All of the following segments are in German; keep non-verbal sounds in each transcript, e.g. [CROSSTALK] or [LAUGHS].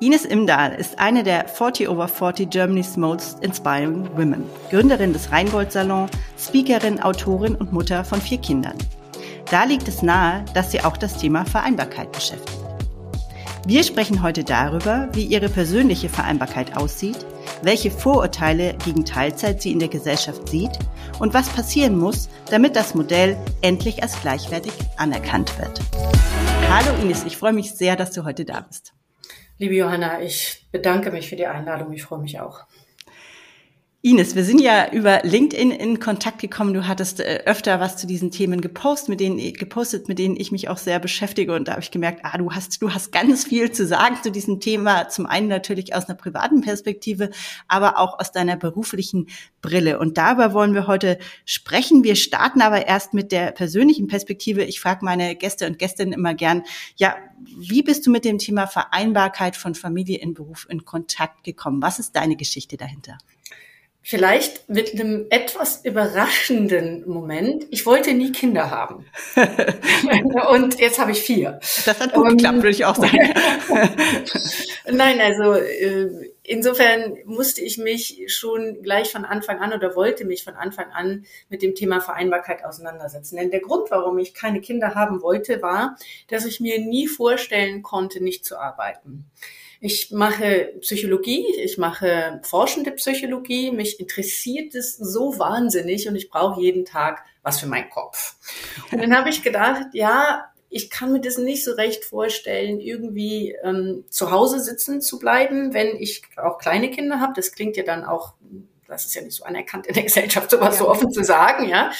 Ines Imdahl ist eine der 40 over 40 Germany's Most Inspiring Women, Gründerin des Rheingold Salon, Speakerin, Autorin und Mutter von vier Kindern. Da liegt es nahe, dass sie auch das Thema Vereinbarkeit beschäftigt. Wir sprechen heute darüber, wie ihre persönliche Vereinbarkeit aussieht, welche Vorurteile gegen Teilzeit sie in der Gesellschaft sieht und was passieren muss, damit das Modell endlich als gleichwertig anerkannt wird. Hallo Ines, ich freue mich sehr, dass du heute da bist. Liebe Johanna, ich bedanke mich für die Einladung. Ich freue mich auch. Ines, wir sind ja über LinkedIn in Kontakt gekommen. Du hattest äh, öfter was zu diesen Themen gepostet, mit denen gepostet, mit denen ich mich auch sehr beschäftige. Und da habe ich gemerkt, ah, du hast, du hast ganz viel zu sagen zu diesem Thema. Zum einen natürlich aus einer privaten Perspektive, aber auch aus deiner beruflichen Brille. Und darüber wollen wir heute sprechen. Wir starten aber erst mit der persönlichen Perspektive. Ich frage meine Gäste und Gästinnen immer gern, ja, wie bist du mit dem Thema Vereinbarkeit von Familie in Beruf in Kontakt gekommen? Was ist deine Geschichte dahinter? Vielleicht mit einem etwas überraschenden Moment. Ich wollte nie Kinder haben. [LAUGHS] Und jetzt habe ich vier. Das hat gut geklappt, würde ich auch sagen. [LAUGHS] Nein, also äh, insofern musste ich mich schon gleich von Anfang an oder wollte mich von Anfang an mit dem Thema Vereinbarkeit auseinandersetzen. Denn der Grund, warum ich keine Kinder haben wollte, war, dass ich mir nie vorstellen konnte, nicht zu arbeiten. Ich mache Psychologie, ich mache forschende Psychologie. Mich interessiert es so wahnsinnig und ich brauche jeden Tag was für meinen Kopf. Und dann habe ich gedacht, ja, ich kann mir das nicht so recht vorstellen, irgendwie ähm, zu Hause sitzen zu bleiben, wenn ich auch kleine Kinder habe. Das klingt ja dann auch, das ist ja nicht so anerkannt in der Gesellschaft, sowas ja. so offen zu sagen, ja.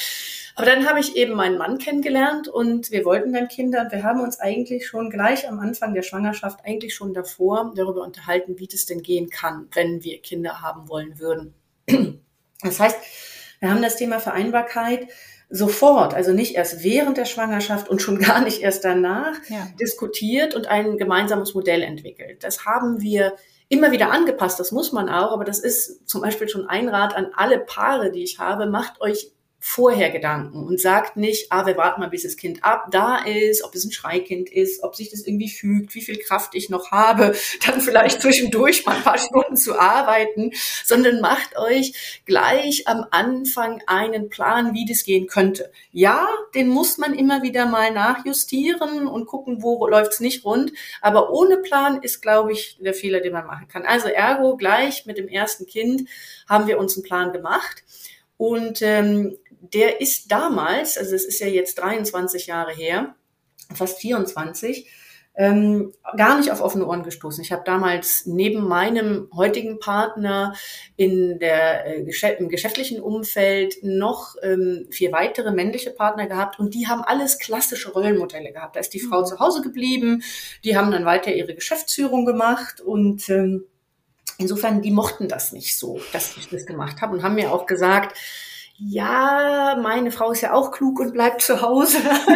Aber dann habe ich eben meinen Mann kennengelernt und wir wollten dann Kinder. Wir haben uns eigentlich schon gleich am Anfang der Schwangerschaft, eigentlich schon davor, darüber unterhalten, wie das denn gehen kann, wenn wir Kinder haben wollen würden. [CLEARS THROAT] Das heißt, wir haben das Thema Vereinbarkeit sofort, also nicht erst während der Schwangerschaft und schon gar nicht erst danach, ja. diskutiert und ein gemeinsames Modell entwickelt. Das haben wir immer wieder angepasst, das muss man auch, aber das ist zum Beispiel schon ein Rat an alle Paare, die ich habe, macht euch vorher Gedanken und sagt nicht, ah, wir warten mal, bis das Kind ab da ist, ob es ein Schreikind ist, ob sich das irgendwie fügt, wie viel Kraft ich noch habe, [LAUGHS] dann vielleicht zwischendurch mal ein paar Stunden zu arbeiten, sondern macht euch gleich am Anfang einen Plan, wie das gehen könnte. Ja, den muss man immer wieder mal nachjustieren und gucken, wo läuft's nicht rund, aber ohne Plan ist, glaube ich, der Fehler, den man machen kann. Also ergo gleich mit dem ersten Kind haben wir uns einen Plan gemacht. Und ähm, der ist damals, also es ist ja jetzt 23 Jahre her, fast 24, ähm, gar nicht auf offene Ohren gestoßen. Ich habe damals neben meinem heutigen Partner in der, äh, im geschäftlichen Umfeld noch ähm, vier weitere männliche Partner gehabt und die haben alles klassische Rollenmodelle gehabt. Da ist die Frau mhm. zu Hause geblieben, die haben dann weiter ihre Geschäftsführung gemacht und ähm, insofern, die mochten das nicht so, dass ich das gemacht habe und haben mir auch gesagt, ja, meine Frau ist ja auch klug und bleibt zu Hause. [LAUGHS]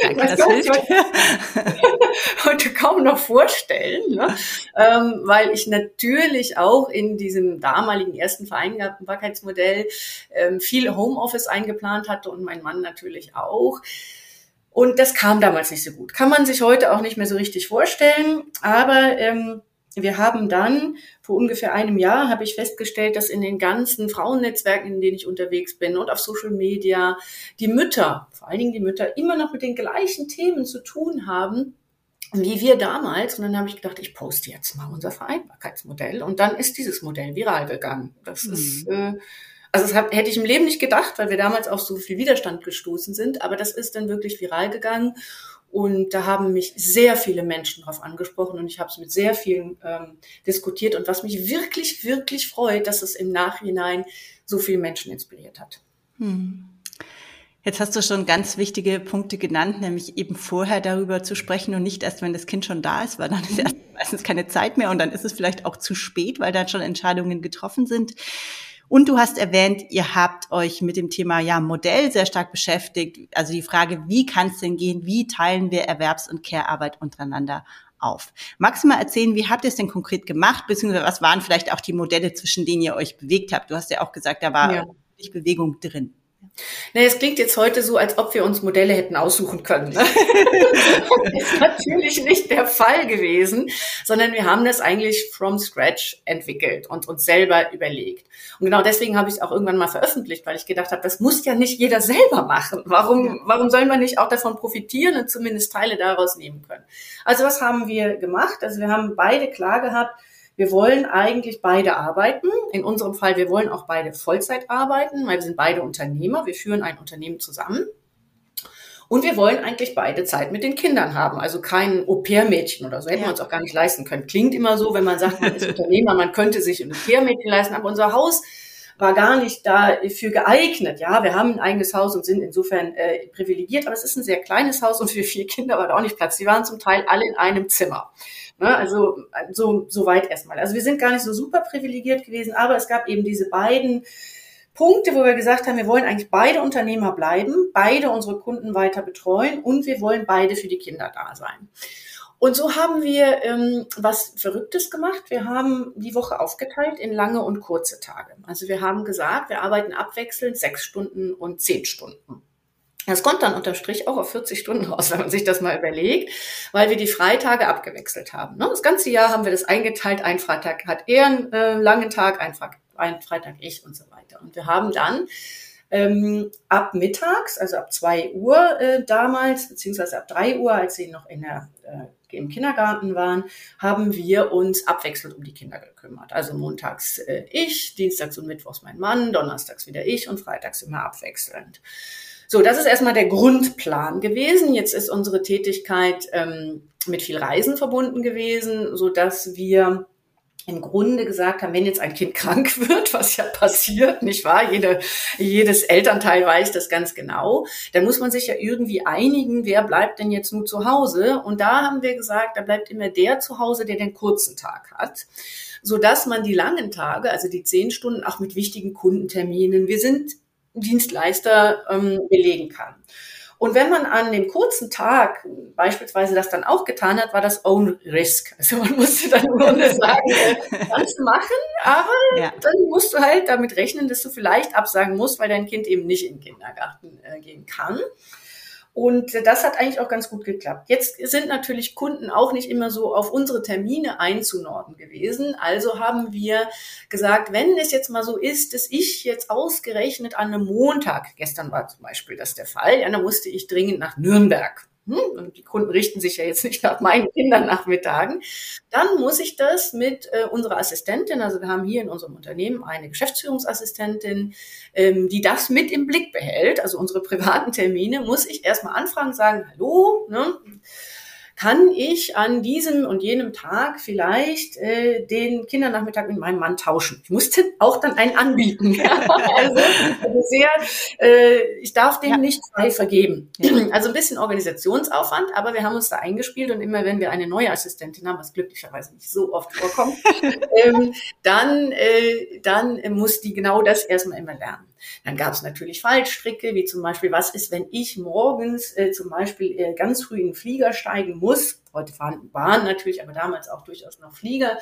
Danke, das hilft. [LAUGHS] heute kaum noch vorstellen, ne? ähm, weil ich natürlich auch in diesem damaligen ersten Vereinbarkeitsmodell ähm, viel Homeoffice eingeplant hatte und mein Mann natürlich auch. Und das kam damals nicht so gut. Kann man sich heute auch nicht mehr so richtig vorstellen, aber ähm, wir haben dann vor ungefähr einem Jahr habe ich festgestellt, dass in den ganzen Frauennetzwerken, in denen ich unterwegs bin und auf Social Media, die Mütter, vor allen Dingen die Mütter, immer noch mit den gleichen Themen zu tun haben, wie wir damals. Und dann habe ich gedacht, ich poste jetzt mal unser Vereinbarkeitsmodell. Und dann ist dieses Modell viral gegangen. Das mhm. ist, äh, also das hab, hätte ich im Leben nicht gedacht, weil wir damals auf so viel Widerstand gestoßen sind. Aber das ist dann wirklich viral gegangen. Und da haben mich sehr viele Menschen darauf angesprochen und ich habe es mit sehr vielen ähm, diskutiert. Und was mich wirklich, wirklich freut, dass es im Nachhinein so viele Menschen inspiriert hat. Hm. Jetzt hast du schon ganz wichtige Punkte genannt, nämlich eben vorher darüber zu sprechen und nicht erst, wenn das Kind schon da ist, weil dann ist erst meistens keine Zeit mehr und dann ist es vielleicht auch zu spät, weil dann schon Entscheidungen getroffen sind. Und du hast erwähnt, ihr habt euch mit dem Thema ja Modell sehr stark beschäftigt. Also die Frage, wie kann es denn gehen? Wie teilen wir Erwerbs- und Care-Arbeit untereinander auf? Magst du mal erzählen, wie habt ihr es denn konkret gemacht? Beziehungsweise was waren vielleicht auch die Modelle, zwischen denen ihr euch bewegt habt? Du hast ja auch gesagt, da war ja. Bewegung drin. Na, es klingt jetzt heute so, als ob wir uns Modelle hätten aussuchen können. [LAUGHS] das ist natürlich nicht der Fall gewesen, sondern wir haben das eigentlich from scratch entwickelt und uns selber überlegt. Und genau deswegen habe ich es auch irgendwann mal veröffentlicht, weil ich gedacht habe, das muss ja nicht jeder selber machen. Warum, warum soll man nicht auch davon profitieren und zumindest Teile daraus nehmen können? Also was haben wir gemacht? Also wir haben beide klar gehabt, wir wollen eigentlich beide arbeiten. In unserem Fall, wir wollen auch beide Vollzeit arbeiten, weil wir sind beide Unternehmer. Wir führen ein Unternehmen zusammen. Und wir wollen eigentlich beide Zeit mit den Kindern haben. Also kein Au-pair-Mädchen oder so. Hätten ja. wir uns auch gar nicht leisten können. Klingt immer so, wenn man sagt, man ist [LAUGHS] Unternehmer, man könnte sich ein Au-pair-Mädchen leisten. Aber unser Haus war gar nicht dafür geeignet. Ja, wir haben ein eigenes Haus und sind insofern äh, privilegiert. Aber es ist ein sehr kleines Haus und für vier Kinder war da auch nicht Platz. Sie waren zum Teil alle in einem Zimmer. Ne? Also so, so weit erstmal. Also wir sind gar nicht so super privilegiert gewesen, aber es gab eben diese beiden Punkte, wo wir gesagt haben, wir wollen eigentlich beide Unternehmer bleiben, beide unsere Kunden weiter betreuen und wir wollen beide für die Kinder da sein. Und so haben wir ähm, was Verrücktes gemacht. Wir haben die Woche aufgeteilt in lange und kurze Tage. Also wir haben gesagt, wir arbeiten abwechselnd sechs Stunden und zehn Stunden. Das kommt dann unter Strich auch auf 40 Stunden raus, [LAUGHS] wenn man sich das mal überlegt, weil wir die Freitage abgewechselt haben. Ne? Das ganze Jahr haben wir das eingeteilt. Ein Freitag hat er einen äh, langen Tag, ein, ein Freitag ich und so weiter. Und wir haben dann ähm, ab mittags, also ab zwei Uhr äh, damals, beziehungsweise ab drei Uhr, als sie noch in der, äh, im Kindergarten waren, haben wir uns abwechselnd um die Kinder gekümmert. Also montags äh, ich, dienstags und mittwochs mein Mann, donnerstags wieder ich und freitags immer abwechselnd. So, das ist erstmal der Grundplan gewesen. Jetzt ist unsere Tätigkeit ähm, mit viel Reisen verbunden gewesen, so dass wir im Grunde gesagt haben, wenn jetzt ein Kind [LAUGHS] krank wird, was ja passiert, nicht wahr? Jede, jedes Elternteil weiß das ganz genau. Dann muss man sich ja irgendwie einigen, wer bleibt denn jetzt nur zu Hause? Und da haben wir gesagt, da bleibt immer der zu Hause, der den kurzen Tag hat so dass man die langen Tage, also die zehn Stunden, auch mit wichtigen Kundenterminen, wir sind Dienstleister ähm, belegen kann. Und wenn man an dem kurzen Tag beispielsweise das dann auch getan hat, war das Own Risk. Also man musste dann im Grunde [LAUGHS] sagen, äh, kannst du machen, aber ja. dann musst du halt damit rechnen, dass du vielleicht absagen musst, weil dein Kind eben nicht in den Kindergarten äh, gehen kann. Und das hat eigentlich auch ganz gut geklappt. Jetzt sind natürlich Kunden auch nicht immer so auf unsere Termine einzunorden gewesen. Also haben wir gesagt, wenn es jetzt mal so ist, dass ich jetzt ausgerechnet an einem Montag, gestern war zum Beispiel das der Fall, ja, dann musste ich dringend nach Nürnberg hm, und die Kunden richten sich ja jetzt nicht nach meinen Kindern Nachmittagen, dann muss ich das mit äh, unserer Assistentin, also wir haben hier in unserem Unternehmen eine Geschäftsführungsassistentin, ähm, die das mit im Blick behält, also unsere privaten Termine, muss ich erstmal anfragen, sagen, hallo, ne, kann ich an diesem und jenem Tag vielleicht äh, den Kindernachmittag mit meinem Mann tauschen. Ich musste auch dann einen anbieten. [LAUGHS] Ja? Also, also sehr, äh, ich darf den ja. nicht frei vergeben. [CLEARS THROAT] Also ein bisschen Organisationsaufwand, aber wir haben uns da eingespielt und immer wenn wir eine neue Assistentin haben, was glücklicherweise nicht so oft vorkommt, [LAUGHS] ähm, dann, äh, dann muss die genau das erstmal immer lernen. Dann gab es natürlich Fallstricke, wie zum Beispiel, was ist, wenn ich morgens äh, zum Beispiel äh, ganz früh in den Flieger steigen muss? Heute fahren Bahn natürlich, aber damals auch durchaus noch Flieger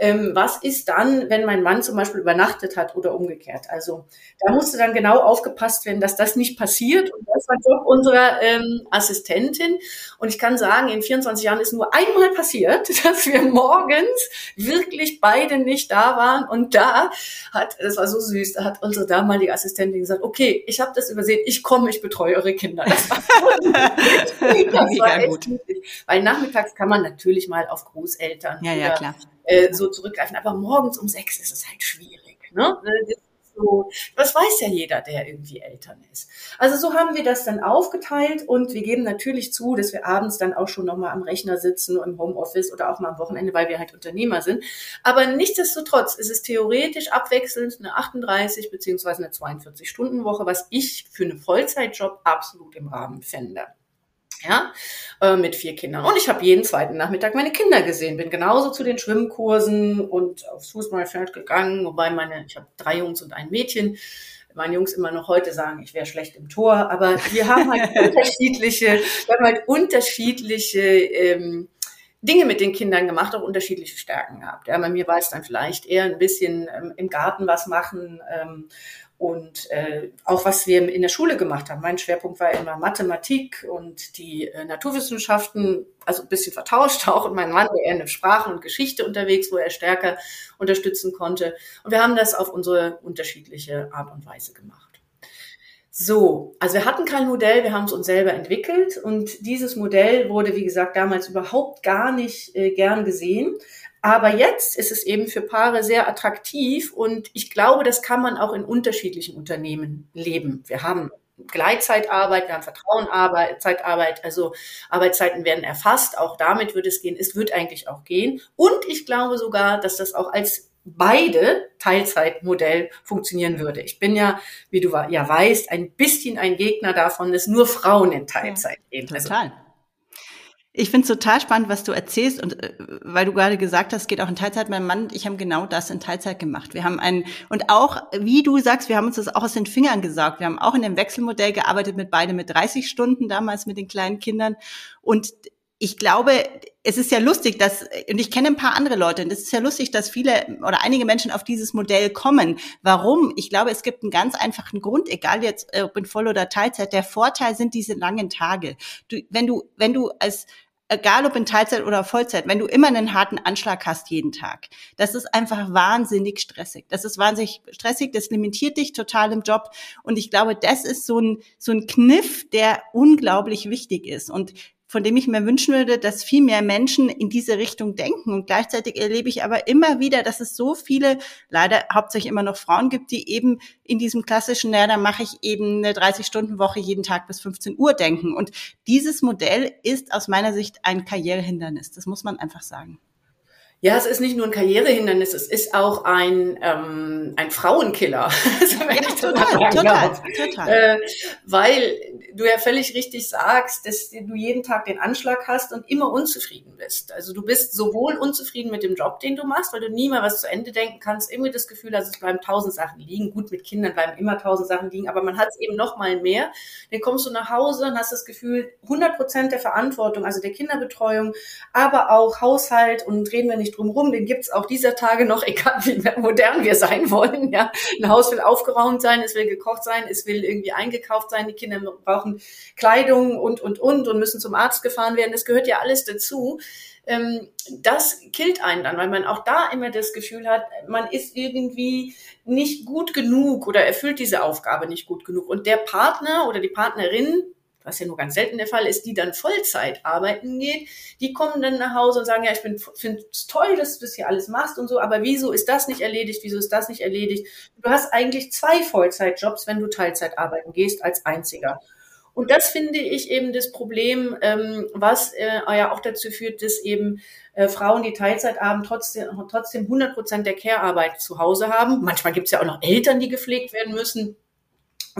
ähm, was ist dann, wenn mein Mann zum Beispiel übernachtet hat oder umgekehrt. Also da musste dann genau aufgepasst werden, dass das nicht passiert. Und das war Job unserer ähm, Assistentin. Und ich kann sagen, in 24 Jahren ist nur einmal passiert, [LAUGHS] dass wir morgens wirklich beide nicht da waren. Und da hat, das war so süß, da hat unsere damalige Assistentin gesagt, okay, ich habe das übersehen, ich komme, ich betreue eure Kinder. Das war, [LAUGHS] das war gut. Weil nachmittags kann man natürlich mal auf Großeltern ja, ja, klar äh, so zurückgreifen. Aber morgens um sechs ist es halt schwierig. Ne? Das, so, das weiß ja jeder, der irgendwie Eltern ist. Also so haben wir das dann aufgeteilt und wir geben natürlich zu, dass wir abends dann auch schon nochmal am Rechner sitzen, im Homeoffice oder auch mal am Wochenende, weil wir halt Unternehmer sind. Aber nichtsdestotrotz ist es theoretisch abwechselnd eine 38 beziehungsweise eine 42 Stunden Woche, was ich für einen Vollzeitjob absolut im Rahmen fände ja, äh, mit vier Kindern. Und ich habe jeden zweiten Nachmittag meine Kinder gesehen, bin genauso zu den Schwimmkursen und aufs Fußballfeld gegangen, wobei meine, ich habe drei Jungs und ein Mädchen. Meine Jungs immer noch heute sagen, ich wäre schlecht im Tor, aber wir haben halt [LAUGHS] unterschiedliche, wir haben halt unterschiedliche ähm, Dinge mit den Kindern gemacht, auch unterschiedliche Stärken gehabt. Ja, bei mir war es dann vielleicht eher ein bisschen ähm, im Garten was machen ähm, und äh, auch was wir in der Schule gemacht haben. Mein Schwerpunkt war immer Mathematik und die äh, Naturwissenschaften, also ein bisschen vertauscht auch. Und mein Mann war eher in Sprache und Geschichte unterwegs, wo er stärker unterstützen konnte. Und wir haben das auf unsere unterschiedliche Art und Weise gemacht. So, also wir hatten kein Modell, wir haben es uns selber entwickelt und dieses Modell wurde, wie gesagt, damals überhaupt gar nicht äh, gern gesehen. Aber jetzt ist es eben für Paare sehr attraktiv und ich glaube, das kann man auch in unterschiedlichen Unternehmen leben. Wir haben Gleitzeitarbeit, wir haben Vertrauenarbeit, Zeitarbeit, also Arbeitszeiten werden erfasst, auch damit wird es gehen, es wird eigentlich auch gehen. Und ich glaube sogar, dass das auch als beide Teilzeitmodell funktionieren würde. Ich bin ja, wie du ja weißt, ein bisschen ein Gegner davon, dass nur Frauen in Teilzeit gehen. Ja, total. Ich finde es total spannend, was du erzählst und äh, weil du gerade gesagt hast, geht auch in Teilzeit. Mein Mann und ich haben genau das in Teilzeit gemacht. Wir haben einen und auch, wie du sagst, wir haben uns das auch aus den Fingern gesaugt. Wir haben auch in dem Wechselmodell gearbeitet mit beide mit 30 Stunden damals mit den kleinen Kindern und ich glaube, es ist ja lustig, dass, und ich kenne ein paar andere Leute, und es ist ja lustig, dass viele oder einige Menschen auf dieses Modell kommen. Warum? Ich glaube, es gibt einen ganz einfachen Grund, egal jetzt ob in Voll- oder Teilzeit. Der Vorteil sind diese langen Tage. Du, wenn du, wenn du als, egal ob in Teilzeit oder Vollzeit, wenn du immer einen harten Anschlag hast jeden Tag, das ist einfach wahnsinnig stressig. Das ist wahnsinnig stressig, das limitiert dich total im Job. Und ich glaube, das ist so ein, so ein Kniff, der unglaublich wichtig ist. Und von dem ich mir wünschen würde, dass viel mehr Menschen in diese Richtung denken. Und gleichzeitig erlebe ich aber immer wieder, dass es so viele, leider hauptsächlich immer noch Frauen gibt, die eben in diesem klassischen, naja, dann mache ich eben eine 30-Stunden-Woche jeden Tag bis 15 Uhr denken. Und dieses Modell ist aus meiner Sicht ein Karrierehindernis. Das muss man einfach sagen. Ja, es ist nicht nur ein Karrierehindernis, es ist auch ein, ähm, ein Frauenkiller. [LAUGHS] ja, total, total, total. Äh, weil du ja völlig richtig sagst, dass du jeden Tag den Anschlag hast und immer unzufrieden bist. Also du bist sowohl unzufrieden mit dem Job, den du machst, weil du nie mal was zu Ende denken kannst, irgendwie das Gefühl hast, es bleiben tausend Sachen liegen. Gut, mit Kindern bleiben immer tausend Sachen liegen, aber man hat es eben noch mal mehr. Dann kommst du nach Hause und hast das Gefühl, 100 Prozent der Verantwortung, also der Kinderbetreuung, aber auch Haushalt und reden wir nicht nicht drum den gibt's auch dieser Tage noch, [LAUGHS] egal wie modern wir sein wollen. Ja, ein Haus will aufgeräumt sein, es will gekocht sein, es will irgendwie eingekauft sein, die Kinder brauchen Kleidung und und und und müssen zum Arzt gefahren werden. Das gehört ja alles dazu. Ähm, das killt einen dann, weil man auch da immer das Gefühl hat, man ist irgendwie nicht gut genug oder erfüllt diese Aufgabe nicht gut genug. Und der Partner oder die Partnerin was ja nur ganz selten der Fall ist, die dann Vollzeit arbeiten geht, die kommen dann nach Hause und sagen, ja, ich finde es toll, dass du das hier alles machst und so, aber wieso ist das nicht erledigt, wieso ist das nicht erledigt? Du hast eigentlich zwei Vollzeitjobs, wenn du Teilzeit arbeiten gehst, als einziger. Und das finde ich eben das Problem, ähm, was äh, ja auch dazu führt, dass eben äh, Frauen, die Teilzeit haben, trotzdem, trotzdem 100 Prozent der Care-Arbeit zu Hause haben. Manchmal gibt es ja auch noch Eltern, die gepflegt werden müssen.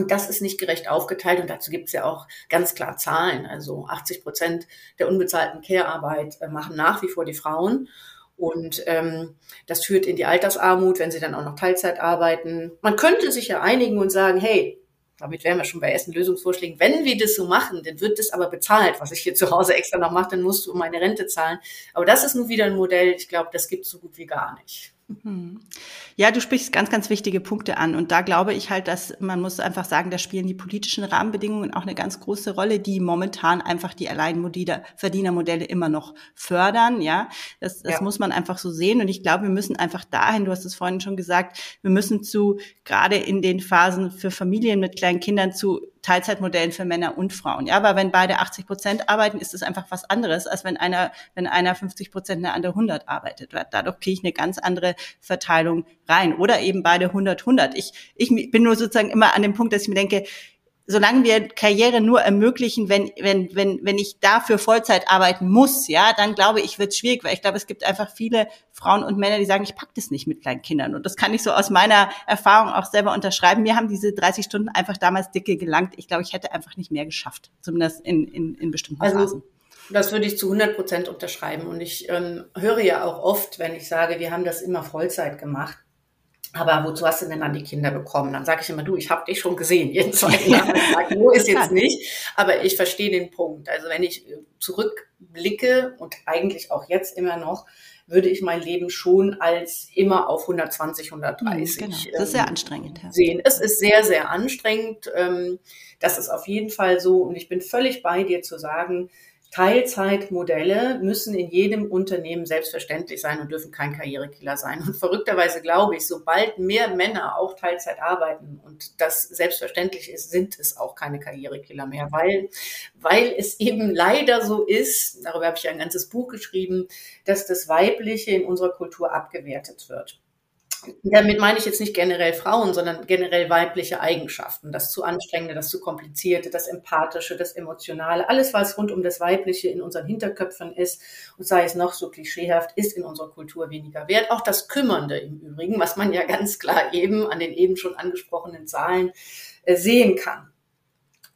Und das ist nicht gerecht aufgeteilt und dazu gibt es ja auch ganz klar Zahlen. Also 80 Prozent der unbezahlten Care-Arbeit äh, machen nach wie vor die Frauen. Und ähm, das führt in die Altersarmut, wenn sie dann auch noch Teilzeit arbeiten. Man könnte sich ja einigen und sagen, hey, damit wären wir schon bei ersten Lösungsvorschlägen. Wenn wir das so machen, dann wird das aber bezahlt, was ich hier zu Hause extra noch mache, dann musst du meine Rente zahlen. Aber das ist nun wieder ein Modell, ich glaube, das gibt es so gut wie gar nicht. Hm. Ja, du sprichst ganz, ganz wichtige Punkte an. Und da glaube ich halt, dass man muss einfach sagen, da spielen die politischen Rahmenbedingungen auch eine ganz große Rolle, die momentan einfach die Alleinverdienermodelle immer noch fördern. Ja, das, das ja. muss man einfach so sehen. Und ich glaube, wir müssen einfach dahin, du hast es vorhin schon gesagt, wir müssen zu, gerade in den Phasen für Familien mit kleinen Kindern zu Teilzeitmodellen für Männer und Frauen. Ja, aber wenn beide 80 Prozent arbeiten, ist es einfach was anderes, als wenn einer, wenn einer 50 Prozent, der andere 100 arbeitet. Dadurch kriege ich eine ganz andere Verteilung rein. Oder eben beide 100, 100. Ich, ich bin nur sozusagen immer an dem Punkt, dass ich mir denke, solange wir Karriere nur ermöglichen, wenn, wenn, wenn, wenn ich dafür Vollzeit arbeiten muss, ja, dann glaube ich, wird es schwierig, weil ich glaube, es gibt einfach viele Frauen und Männer, die sagen, ich pack das nicht mit kleinen Kindern. Und das kann ich so aus meiner Erfahrung auch selber unterschreiben. Mir haben diese 30 Stunden einfach damals dicke gelangt. Ich glaube, ich hätte einfach nicht mehr geschafft, zumindest in, in, in bestimmten also, Phasen. Das würde ich zu 100 Prozent unterschreiben. Und ich ähm, höre ja auch oft, wenn ich sage, wir haben das immer Vollzeit gemacht aber wozu hast du denn dann die Kinder bekommen? Dann sage ich immer, du, ich habe dich schon gesehen, jeden zweiten Nachmittag. Wo ist jetzt nicht. Aber ich verstehe den Punkt. Also wenn ich äh, zurückblicke und eigentlich auch jetzt immer noch, würde ich mein Leben schon als immer auf 120, 130 mhm, genau. Das ist sehr ähm, anstrengend. Ja. sehen. Es ist sehr, sehr anstrengend. Ähm, das ist auf jeden Fall so. Und ich bin völlig bei dir zu sagen, Teilzeitmodelle müssen in jedem Unternehmen selbstverständlich sein und dürfen kein Karrierekiller sein. Und verrückterweise glaube ich, sobald mehr Männer auch Teilzeit arbeiten und das selbstverständlich ist, sind es auch keine Karrierekiller mehr, weil, weil es eben leider so ist, darüber habe ich ein ganzes Buch geschrieben, dass das Weibliche in unserer Kultur abgewertet wird. Damit meine ich jetzt nicht generell Frauen, sondern generell weibliche Eigenschaften. Das zu anstrengende, das zu komplizierte, das empathische, das emotionale, alles was rund um das Weibliche in unseren Hinterköpfen ist und sei es noch so klischeehaft, ist in unserer Kultur weniger wert. Auch das Kümmernde im Übrigen, was man ja ganz klar eben an den eben schon angesprochenen Zahlen äh, sehen kann.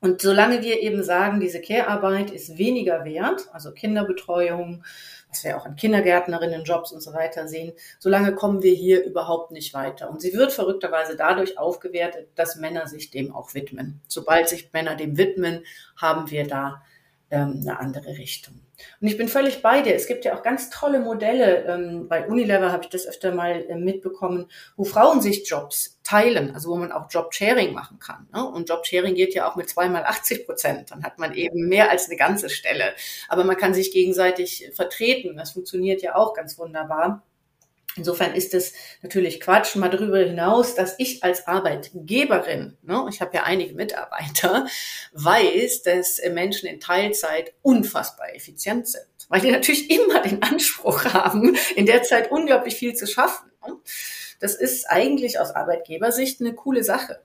Und solange wir eben sagen, diese Care-Arbeit ist weniger wert, also Kinderbetreuung, was wir auch an Kindergärtnerinnenjobs und so weiter sehen, solange kommen wir hier überhaupt nicht weiter. Und sie wird verrückterweise dadurch aufgewertet, dass Männer sich dem auch widmen. Sobald sich Männer dem widmen, haben wir da ähm, eine andere Richtung. Und ich bin völlig bei dir. Es gibt ja auch ganz tolle Modelle. Ähm, bei Unilever habe ich das öfter mal äh, mitbekommen, wo Frauen sich Jobs teilen, also wo man auch Job-Sharing machen kann. Ne? Und Job-Sharing geht ja auch mit zweimal 80 Prozent. Dann hat man eben mehr als eine ganze Stelle. Aber man kann sich gegenseitig vertreten. Das funktioniert ja auch ganz wunderbar. Insofern ist es natürlich Quatsch. Mal darüber hinaus, dass ich als Arbeitgeberin, ne, ich habe ja einige Mitarbeiter, [LAUGHS] weiß, dass Menschen in Teilzeit unfassbar effizient sind, weil die natürlich immer den Anspruch haben, in der Zeit unglaublich viel zu schaffen. Ne? Das ist eigentlich aus Arbeitgebersicht eine coole Sache.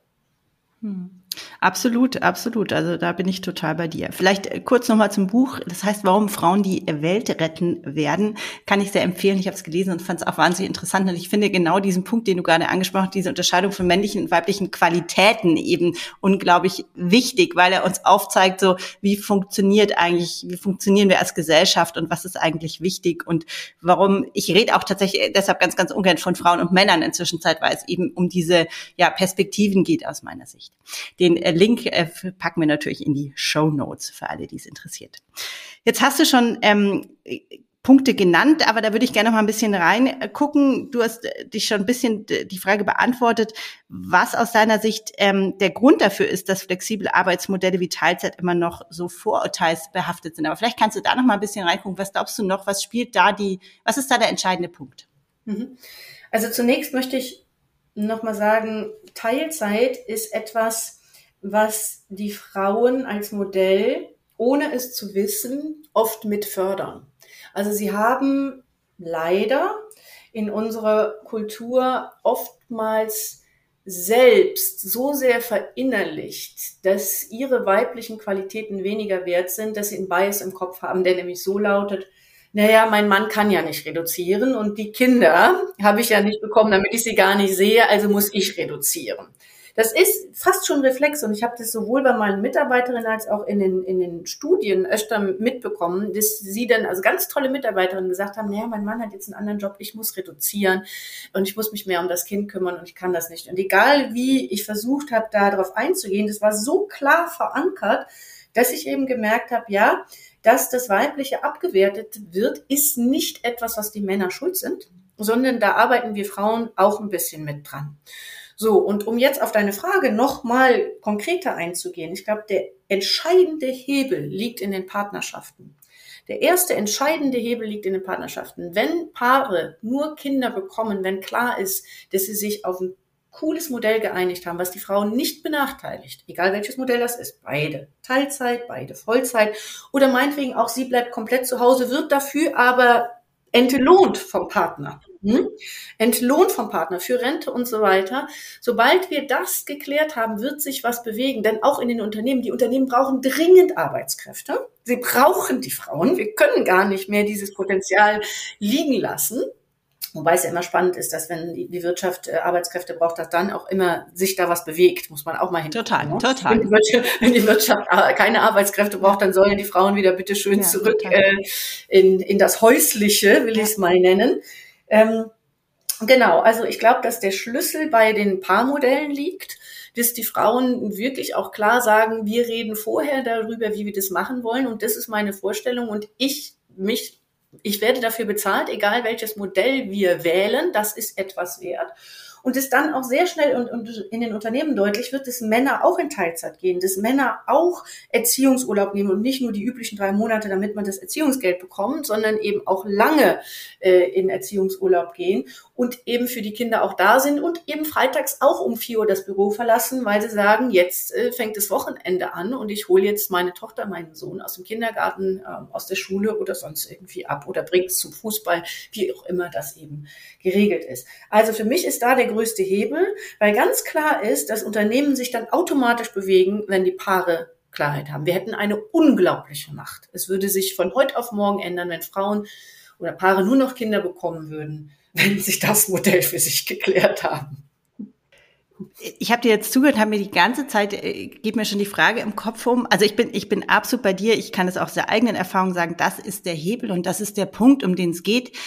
Hm. Absolut, absolut. Also da bin ich total bei dir. Vielleicht äh, kurz nochmal zum Buch. Das heißt, warum Frauen die Welt retten werden, kann ich sehr empfehlen. Ich habe es gelesen und fand es auch wahnsinnig interessant. Und ich finde genau diesen Punkt, den du gerade angesprochen hast, diese Unterscheidung von männlichen und weiblichen Qualitäten eben unglaublich wichtig, weil er uns aufzeigt, so wie funktioniert eigentlich, wie funktionieren wir als Gesellschaft und was ist eigentlich wichtig und warum. Ich rede auch tatsächlich deshalb ganz, ganz ungern von Frauen und Männern inzwischen weil es eben um diese ja, Perspektiven geht aus meiner Sicht. Den äh, Link äh, packen wir natürlich in die Show Notes für alle, die es interessiert. Jetzt hast du schon ähm, Punkte genannt, aber da würde ich gerne noch mal ein bisschen reingucken. Du hast äh, dich schon ein bisschen die Frage beantwortet, was aus deiner Sicht ähm, der Grund dafür ist, dass flexible Arbeitsmodelle wie Teilzeit immer noch so vorurteilsbehaftet sind. Aber vielleicht kannst du da noch mal ein bisschen reingucken. Was glaubst du noch? Was spielt da die? Was ist da der entscheidende Punkt? Mhm. Also zunächst möchte ich noch mal sagen, Teilzeit ist etwas, was die Frauen als Modell, ohne es zu wissen, oft mit fördern. Also sie haben leider in unserer Kultur oftmals selbst so sehr verinnerlicht, dass ihre weiblichen Qualitäten weniger wert sind, dass sie einen Bias im Kopf haben, der nämlich so lautet, naja, mein Mann kann ja nicht reduzieren und die Kinder [LAUGHS] habe ich ja nicht bekommen, damit ich sie gar nicht sehe, also muss ich reduzieren. Das ist fast schon Reflex und ich habe das sowohl bei meinen Mitarbeiterinnen als auch in den, in den Studien öfter mitbekommen, dass sie dann, also ganz tolle Mitarbeiterinnen gesagt haben, naja, mein Mann hat jetzt einen anderen Job, ich muss reduzieren und ich muss mich mehr um das Kind kümmern und ich kann das nicht. Und egal wie ich versucht habe, da drauf einzugehen, das war so klar verankert, dass ich eben gemerkt habe, ja, dass das Weibliche abgewertet wird, ist nicht etwas, was die Männer schuld sind, sondern da arbeiten wir Frauen auch ein bisschen mit dran. So, und um jetzt auf deine Frage nochmal konkreter einzugehen, ich glaube, der entscheidende Hebel liegt in den Partnerschaften. Der erste entscheidende Hebel liegt in den Partnerschaften. Wenn Paare nur Kinder bekommen, wenn klar ist, dass sie sich auf ein cooles Modell geeinigt haben, was die Frauen nicht benachteiligt, egal welches Modell das ist, beide Teilzeit, beide Vollzeit oder meinetwegen auch sie bleibt komplett zu Hause, wird dafür aber entlohnt vom Partner. Hm? Entlohnt vom Partner für Rente und so weiter. Sobald wir das geklärt haben, wird sich was bewegen. Denn auch in den Unternehmen, die Unternehmen brauchen dringend Arbeitskräfte. Sie brauchen die Frauen. Wir können gar nicht mehr dieses Potenzial liegen lassen. Wobei es ja immer spannend ist, dass wenn die Wirtschaft äh, Arbeitskräfte braucht, dass dann auch immer sich da was bewegt, muss man auch mal hin. Total, ne? total. Wenn die, Wirtschaft, wenn die Wirtschaft äh, keine Arbeitskräfte braucht, dann sollen die Frauen wieder bitteschön ja, zurück äh, in, in das Häusliche, will ich es mal nennen. Ähm, genau, also ich glaube, dass der Schlüssel bei den Paarmodellen liegt, dass die Frauen wirklich auch klar sagen, wir reden vorher darüber, wie wir das machen wollen und das ist meine Vorstellung und ich mich Ich werde dafür bezahlt, egal welches Modell wir wählen, das ist etwas wert und es dann auch sehr schnell und, und in den Unternehmen deutlich wird, dass Männer auch in Teilzeit gehen, dass Männer auch Erziehungsurlaub nehmen und nicht nur die üblichen drei Monate, damit man das Erziehungsgeld bekommt, sondern eben auch lange äh, in Erziehungsurlaub gehen und eben für die Kinder auch da sind und eben freitags auch um vier Uhr das Büro verlassen, weil sie sagen, jetzt äh, fängt das Wochenende an und ich hole jetzt meine Tochter, meinen Sohn aus dem Kindergarten, äh, aus der Schule oder sonst irgendwie ab oder bringe es zum Fußball, wie auch immer das eben geregelt ist. Also für mich ist da der größte Hebel, weil ganz klar ist, dass Unternehmen sich dann automatisch bewegen, wenn die Paare Klarheit haben. Wir hätten eine unglaubliche Macht. Es würde sich von heute auf morgen ändern, wenn Frauen oder Paare nur noch Kinder bekommen würden, wenn sich das Modell für sich geklärt haben. Ich habe dir jetzt zugehört, habe mir die ganze Zeit, äh, geht mir schon die Frage im Kopf um. Also ich bin, ich bin absolut bei dir. Ich kann es aus der eigenen Erfahrung sagen, das ist der Hebel und das ist der Punkt, um den es geht.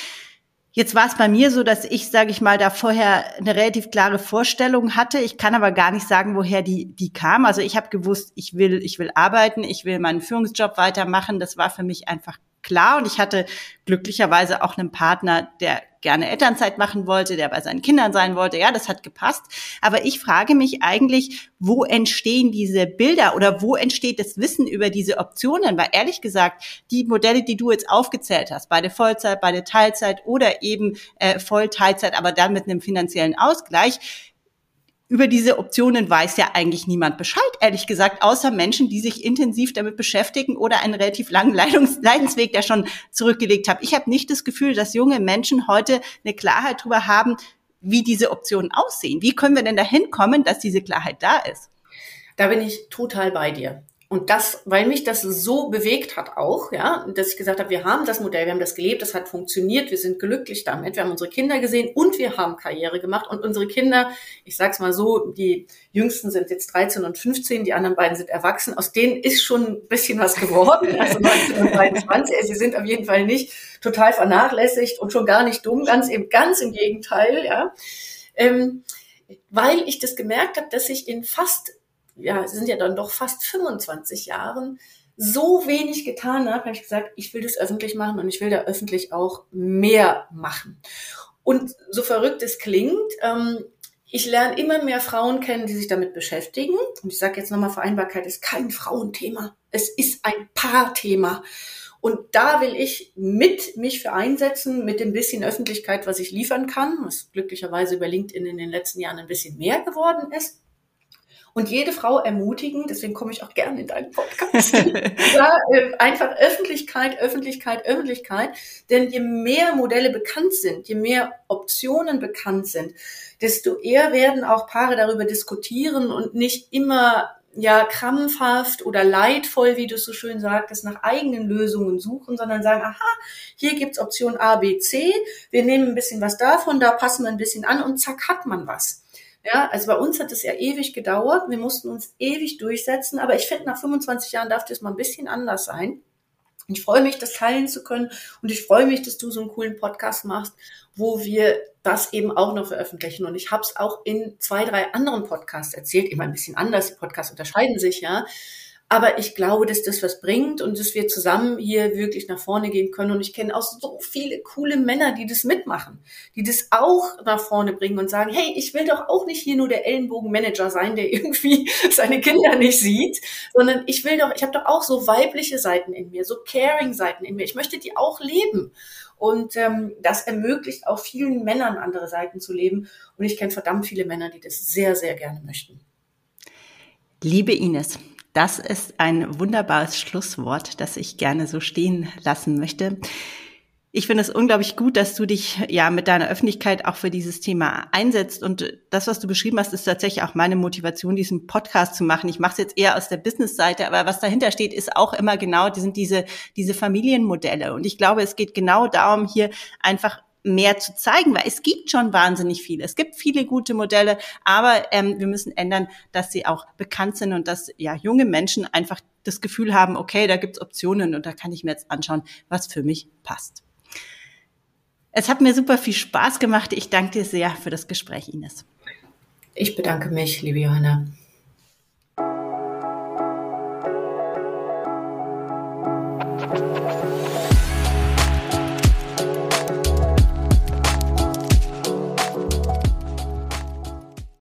Jetzt war es bei mir so, dass ich, sage ich mal, da vorher eine relativ klare Vorstellung hatte. Ich kann aber gar nicht sagen, woher die, die kam. Also ich habe gewusst, ich will, ich will arbeiten, ich will meinen Führungsjob weitermachen. Das war für mich einfach klar. Und ich hatte glücklicherweise auch einen Partner, der gerne Elternzeit machen wollte, der bei seinen Kindern sein wollte. Ja, das hat gepasst. Aber ich frage mich eigentlich, wo entstehen diese Bilder oder wo entsteht das Wissen über diese Optionen? Weil ehrlich gesagt, die Modelle, die du jetzt aufgezählt hast, beide Vollzeit, beide Teilzeit oder eben äh, Vollteilzeit, aber dann mit einem finanziellen Ausgleich, über diese Optionen weiß ja eigentlich niemand Bescheid, ehrlich gesagt, außer Menschen, die sich intensiv damit beschäftigen oder einen relativ langen Leidensweg, der schon zurückgelegt haben. Ich habe nicht das Gefühl, dass junge Menschen heute eine Klarheit darüber haben, wie diese Optionen aussehen. Wie können wir denn dahin kommen, dass diese Klarheit da ist? Da bin ich total bei dir. Und das, weil mich das so bewegt hat auch, ja, dass ich gesagt habe, wir haben das Modell, wir haben das gelebt, das hat funktioniert, wir sind glücklich damit, wir haben unsere Kinder gesehen und wir haben Karriere gemacht. Und unsere Kinder, ich sag's mal so, die Jüngsten sind jetzt 13 und 15, die anderen beiden sind erwachsen, aus denen ist schon ein bisschen was geworden, [LAUGHS] also 19 und 23, sie sind auf jeden Fall nicht total vernachlässigt und schon gar nicht dumm, ganz eben, ganz im Gegenteil, ja, ähm, weil ich das gemerkt habe, dass ich in fast ja, es sind ja dann doch fast 25 Jahren, so wenig getan habe, habe ich gesagt, ich will das öffentlich machen und ich will da öffentlich auch mehr machen. Und so verrückt es klingt, ähm, ich lerne immer mehr Frauen kennen, die sich damit beschäftigen. Und ich sage jetzt nochmal, Vereinbarkeit ist kein Frauenthema. Es ist ein Paarthema. Und da will ich mit mich für einsetzen, mit dem bisschen Öffentlichkeit, was ich liefern kann, was glücklicherweise über LinkedIn in den letzten Jahren ein bisschen mehr geworden ist und jede Frau ermutigen, deswegen komme ich auch gerne in deinen Podcast. [LAUGHS] ja, äh, einfach Öffentlichkeit, Öffentlichkeit, Öffentlichkeit. Denn je mehr Modelle bekannt sind, je mehr Optionen bekannt sind, desto eher werden auch Paare darüber diskutieren und nicht immer ja krampfhaft oder leidvoll, wie du es so schön sagtest, nach eigenen Lösungen suchen, sondern sagen, aha, hier gibt's Option A, B, C, wir nehmen ein bisschen was davon, da passen wir ein bisschen an und zack hat man was. Ja, also bei uns hat es ja ewig gedauert. Wir mussten uns ewig durchsetzen. Aber ich finde, nach 25 Jahren darf das mal ein bisschen anders sein. Ich freue mich, das teilen zu können. Und ich freue mich, dass du so einen coolen Podcast machst, wo wir das eben auch noch veröffentlichen. Und ich habe es auch in zwei, drei anderen Podcasts erzählt, immer ein bisschen anders. Die Podcasts unterscheiden sich, ja. Aber ich glaube, dass das was bringt und dass wir zusammen hier wirklich nach vorne gehen können. Und ich kenne auch so viele coole Männer, die das mitmachen, die das auch nach vorne bringen und sagen, hey, ich will doch auch nicht hier nur der Ellenbogenmanager sein, der [LAUGHS] irgendwie seine Kinder nicht sieht, sondern ich will doch, ich habe doch auch so weibliche Seiten in mir, so caring Seiten in mir. Ich möchte die auch leben. Und ähm, das ermöglicht auch vielen Männern andere Seiten zu leben. Und ich kenne verdammt viele Männer, die das sehr, sehr gerne möchten. Liebe Ines, das ist ein wunderbares Schlusswort, das ich gerne so stehen lassen möchte. Ich finde es unglaublich gut, dass du dich ja mit deiner Öffentlichkeit auch für dieses Thema einsetzt. Und das, was du beschrieben hast, ist tatsächlich auch meine Motivation, diesen Podcast zu machen. Ich mache es jetzt eher aus der Business-Seite, aber was dahinter steht, ist auch immer genau, die sind diese, diese Familienmodelle. Und ich glaube, es geht genau darum, hier einfach mehr zu zeigen, weil es gibt schon wahnsinnig viele. Es gibt viele gute Modelle, aber ähm, wir müssen ändern, dass sie auch bekannt sind und dass ja junge Menschen einfach das Gefühl haben, okay, da gibt's Optionen und da kann ich mir jetzt anschauen, was für mich passt. Es hat mir super viel Spaß gemacht. Ich danke dir sehr für das Gespräch, Ines. Ich bedanke mich, liebe Johanna.